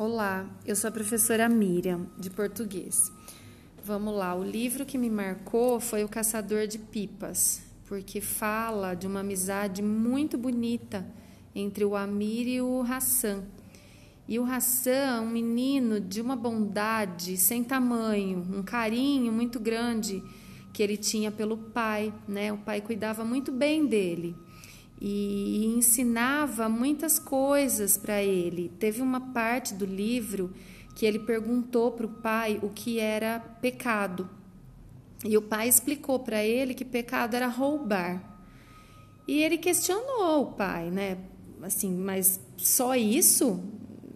Olá, eu sou a professora Miriam, de português. Vamos lá, o livro que me marcou foi O Caçador de Pipas, porque fala de uma amizade muito bonita entre o Amir e o Hassan. E o Hassan é um menino de uma bondade sem tamanho, um carinho muito grande que ele tinha pelo pai, né? O pai cuidava muito bem dele e ensinava muitas coisas para ele. Teve uma parte do livro que ele perguntou para o pai o que era pecado. E o pai explicou para ele que pecado era roubar. E ele questionou o pai, né? Assim, mas só isso,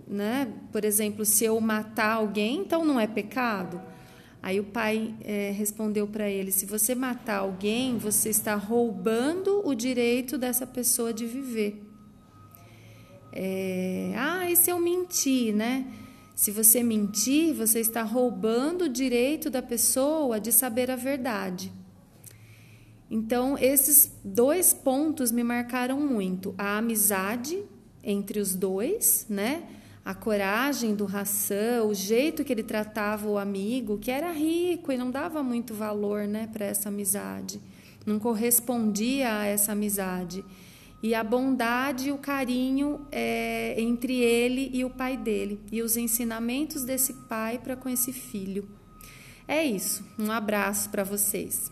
né? Por exemplo, se eu matar alguém, então não é pecado? Aí o pai é, respondeu para ele: se você matar alguém, você está roubando o direito dessa pessoa de viver. É, ah, e se eu mentir, né? Se você mentir, você está roubando o direito da pessoa de saber a verdade. Então, esses dois pontos me marcaram muito: a amizade entre os dois, né? A coragem do Hassan, o jeito que ele tratava o amigo, que era rico e não dava muito valor né, para essa amizade, não correspondia a essa amizade. E a bondade e o carinho é, entre ele e o pai dele, e os ensinamentos desse pai para com esse filho. É isso, um abraço para vocês.